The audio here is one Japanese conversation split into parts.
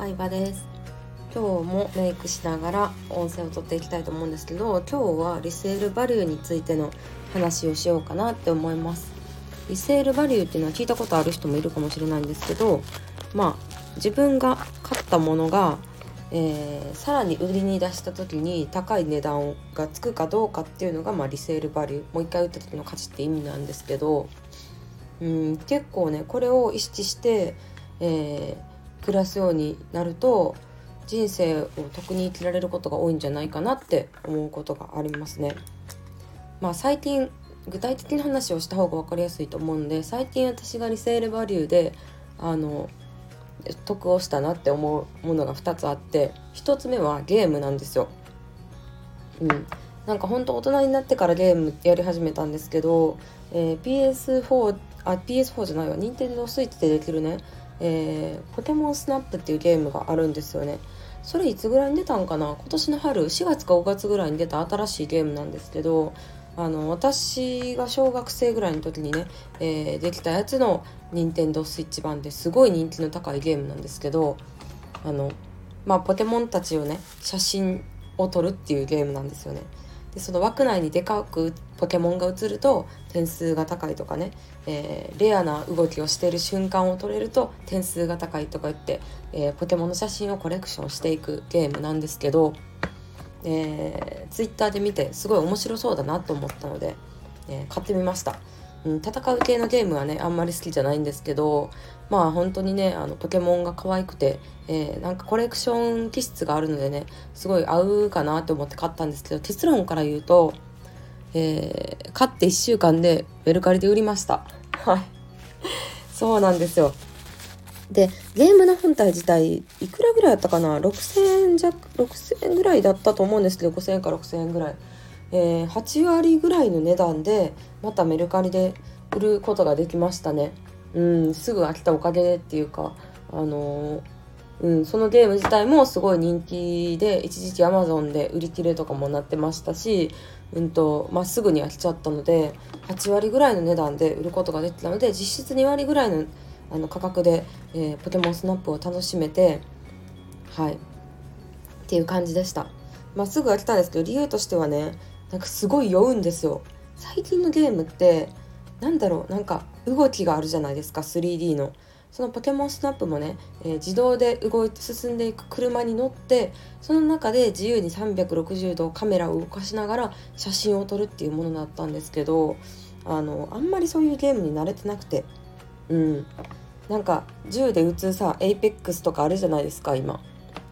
相葉です。今日もメイクしながら音声を撮っていきたいと思うんですけど今日はリセールバリューについての話をしようかなって思います。リセールバリューっていうのは聞いたことある人もいるかもしれないんですけどまあ自分が買ったものがえー、さらに売りに出した時に高い値段がつくかどうかっていうのが、まあ、リセールバリュー。もう一回売った時の価値って意味なんですけどうん結構ねこれを意識して、えー、暮らすようになると人生を得に生きられることが多いんじゃないかなって思うことがありますね。まあ、最近具体的な話をした方が分かりやすいと思うんで最近私がリセールバリューであの得をしたなって思うものが2つあって1つ目はゲームなんですよ。うん、なんか本当大人になってからゲームやり始めたんですけど、えー、PS4 あ PS4 じゃないわ任天堂 switch でできるねえー、ポケモンスナップっていうゲームがあるんですよね。それいつぐらいに出たんかな？今年の春4月か5月ぐらいに出た新しいゲームなんですけどあの私が小学生ぐらいの時にね、えー、できたやつの任天堂スイッチ版ですごい人気の高いゲームなんですけどあのまあポケモンたちをね写真を撮るっていうゲームなんですよね。でその枠内にでかくポケモンが映ると点数が高いとかね、えー、レアな動きをしている瞬間を撮れると点数が高いとか言って、えー、ポケモンの写真をコレクションしていくゲームなんですけど、えー、ツイッターで見てすごい面白そうだなと思ったので、え買ってみました。うん、戦う系のゲームはねあんまり好きじゃないんですけどまあ本当にねあのポケモンが可愛くて、えー、なんかコレクション気質があるのでねすごい合うかなと思って買ったんですけど結論から言うと、えー、買って1週間でメルカリで売りました。はい。そうなんですよ。でゲームの本体自体いくらぐらいだったかな？6000円弱6000円ぐらいだったと思うんですけど5000円か6000円ぐらい。えー、8割ぐらいの値段でまたメルカリで売ることができましたね。うん、すぐ飽きたおかげでっていうか、あのー、うん、そのゲーム自体もすごい人気で一時期 Amazon で売り切れとかもなってましたし、うんとまあ、すぐに飽きちゃったので8割ぐらいの値段で売ることができたので実質2割ぐらいのあの価格で、えー、ポケモンスナップを楽しめてはいっていう感じでした。まあ、すぐ飽きたんですけど理由としてはねなんかすごい酔うんですよ。最近のゲームってなんだろうなんか動きがあるじゃないですか 3D の。そのポケモンスナップもね、えー、自動で動いて進んでいく車に乗ってその中で自由に360度カメラを動かしながら写真を撮るっていうものだったんですけどあのあんまりそういうゲームに慣れてなくて。うん。なんか銃で撃つさエイペックスとかあるじゃないですか今。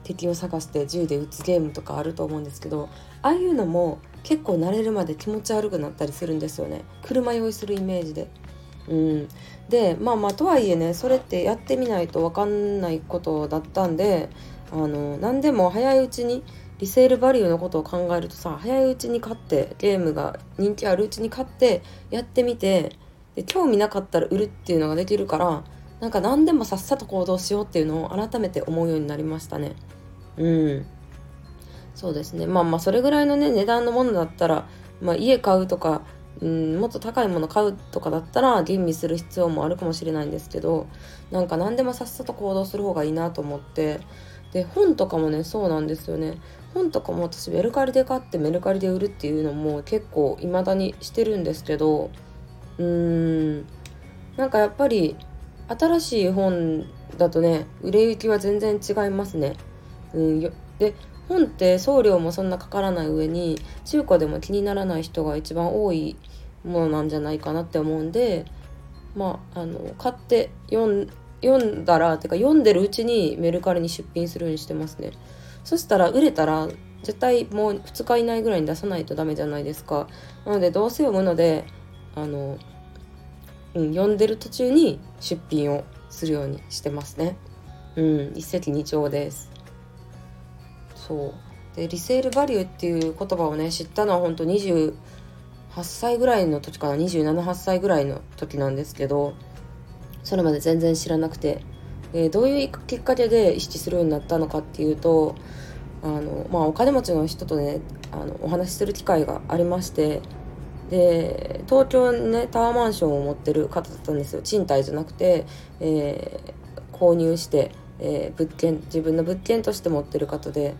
敵を探して銃で撃つゲームとかあると思うんですけどああいうのも結構慣れるまで気持ち悪くなったりするんですよね車酔いするイメージで。うん、でまあまあとはいえねそれってやってみないと分かんないことだったんであの何でも早いうちにリセールバリューのことを考えるとさ早いうちに買ってゲームが人気あるうちに買ってやってみてで興味なかったら売るっていうのができるからなんか何でもさっさと行動しようっていうのを改めて思うようになりましたね。うんそうですねまあまあそれぐらいのね値段のものだったら、まあ、家買うとか、うん、もっと高いもの買うとかだったら吟味する必要もあるかもしれないんですけどなんか何でもさっさと行動する方がいいなと思ってで本とかもねそうなんですよね本とかも私メルカリで買ってメルカリで売るっていうのも結構未だにしてるんですけどうーんなんかやっぱり新しい本だとね売れ行きは全然違いますね。うん、で本って送料もそんなかからない上に中古でも気にならない人が一番多いものなんじゃないかなって思うんでまああの買って読んだらてか読んでるうちにメルカリに出品するようにしてますね。そしたら売れたら絶対もう2日以内ぐらいに出さないとダメじゃないですか。なのでどうせ読むのであの、うん、読んでる途中に出品をするようにしてますね。うん一石二鳥です。そう。でリセールバリューっていう言葉をね知ったのは本当28歳ぐらいの時かな278歳ぐらいの時なんですけどそれまで全然知らなくて、えー、どういうきっかけで意識するようになったのかっていうとあの、まあ、お金持ちの人とねあのお話しする機会がありましてで東京にねタワーマンションを持ってる方だったんですよ。賃貸じゃなくて、えー、購入してえー、物件自分の物件として持ってる方で。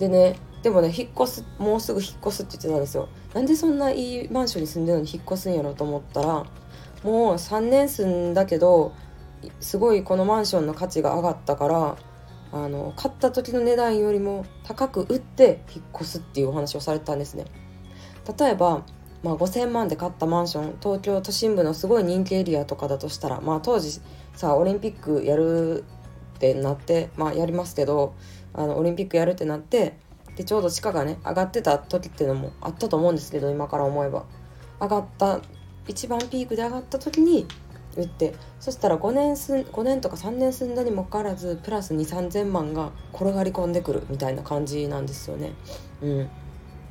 でねでもね引っ越すもうすぐ引っ越すって言ってたんですよ。なんでそんないいマンションに住んでるのに引っ越すんやろうと思ったらもう3年住んだけどすごいこのマンションの価値が上がったからあの買った時の値段よりも高く売って引っ越すっていうお話をされてたんですね。例えば、まあ、5,000万で買ったマンション東京都心部のすごい人気エリアとかだとしたら、まあ、当時さオリンピックやるってなってまあやりますけどあのオリンピックやるってなってでちょうど地価がね上がってた時っていうのもあったと思うんですけど今から思えば上がった一番ピークで上がった時に売ってそしたら5年すん5年とか3年住んだにもかかわらずプラス2 3 0 0 0万が転がり込んでくるみたいな感じなんですよね。うん、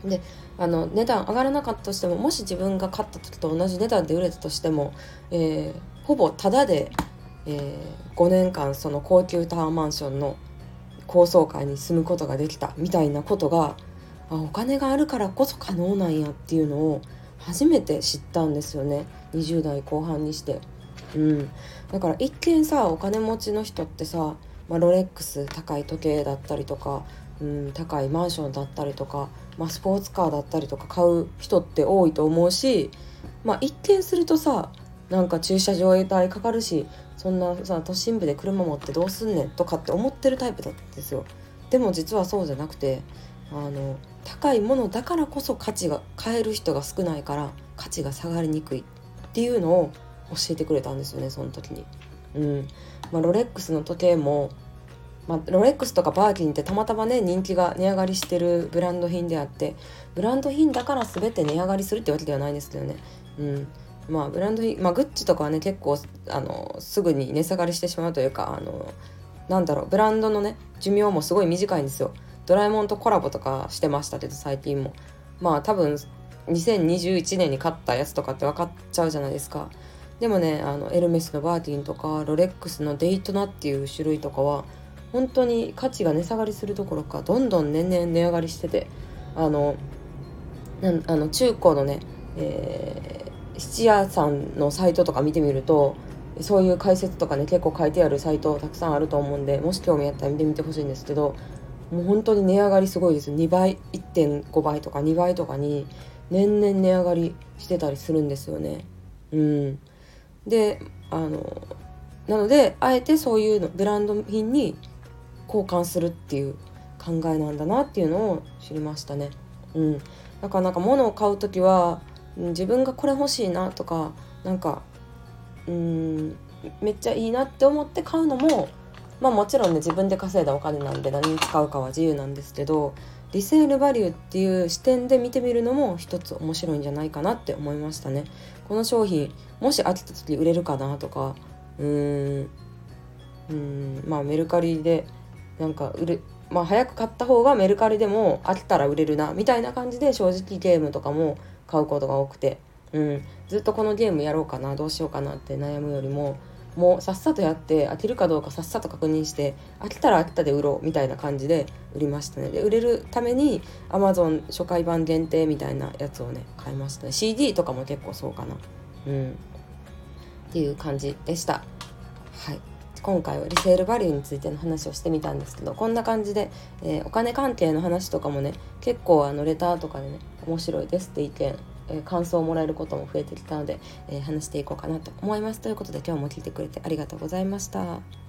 であの値段上がらなかったとしてももし自分が買った時と同じ値段で売れたとしても、えー、ほぼタダで、えー、5年間その高級タワーマンションの高層階に住むことができたみたいなことがあお金があるからこそ可能なんやっていうのを初めて知ったんですよね20代後半にして。うん、だから一見さお金持ちの人ってさ、まあ、ロレックス高い時計だったりとか、うん、高いマンションだったりとか、まあ、スポーツカーだったりとか買う人って多いと思うし、まあ、一見するとさなんか駐車場代かかるしそんなさ都心部で車持ってどうすんねんとかって思ってるタイプだったんですよでも実はそうじゃなくてあの高いものだからこそ価値が買える人が少ないから価値が下がりにくいっていうのを教えてくれたんですよねその時に。うんまあ、ロレックスの時計も、まあ、ロレックスとかバーキンってたまたまね人気が値上がりしてるブランド品であってブランド品だから全て値上がりするってわけではないんですけどね。うんまあブランド品、まあ、グッチとかはね結構あのすぐに値下がりしてしまうというかあのなんだろうブランドのね寿命もすごい短いんですよ。ドラえもんとコラボとかしてましたけど最近もまあ多分2021年に買ったやつとかって分かっちゃうじゃないですかでもねあのエルメスのバーティンとかロレックスのデイトナっていう種類とかは本当に価値が値下がりするどころかどんどん年々値上がりしててあのなんあの中古のね、え、質屋さんのサイトとか見てみるとそういう解説とかね結構書いてあるサイトたくさんあると思うんでもし興味あったら見てみてほしいんですけどもう本当に値上がりすごいです。2倍1.5倍とか2倍とかに年々値上がりしてたりするんですよね。うん。であのなのであえてそういうのブランド品に交換するっていう考えなんだなっていうのを知りましたね。うん、だかなか物を買う時は自分がこれ欲しいなとかなんかうんめっちゃいいなって思って買うのもまあもちろんね自分で稼いだお金なんで何に使うかは自由なんですけどリセールバリューっていう視点で見てみるのも一つ面白いんじゃないかなって思いましたね。この商品もし飽きた時売れるかなとかうーんうんまあメルカリでなんか売れまあ早く買った方がメルカリでも飽きたら売れるなみたいな感じで正直ゲームとかも買うことが多くて、うん、ずっとこのゲームやろうかなどうしようかなって悩むよりももうさっさとやって飽きるかどうかさっさと確認して飽きたら飽きたで売ろうみたいな感じで売りましたね。で売れるために Amazon 初回版限定みたいなやつをね買いましたね。CD とかも結構そうかな。うん。っていう感じでした。はい。今回はリセールバリューについての話をしてみたんですけどこんな感じで、えー、お金関係の話とかもね結構あのレターとかでね面白いですって意見え感想をもらえることも増えてきたので、え話していこうかなと思います。ということで今日も聞いてくれてありがとうございました。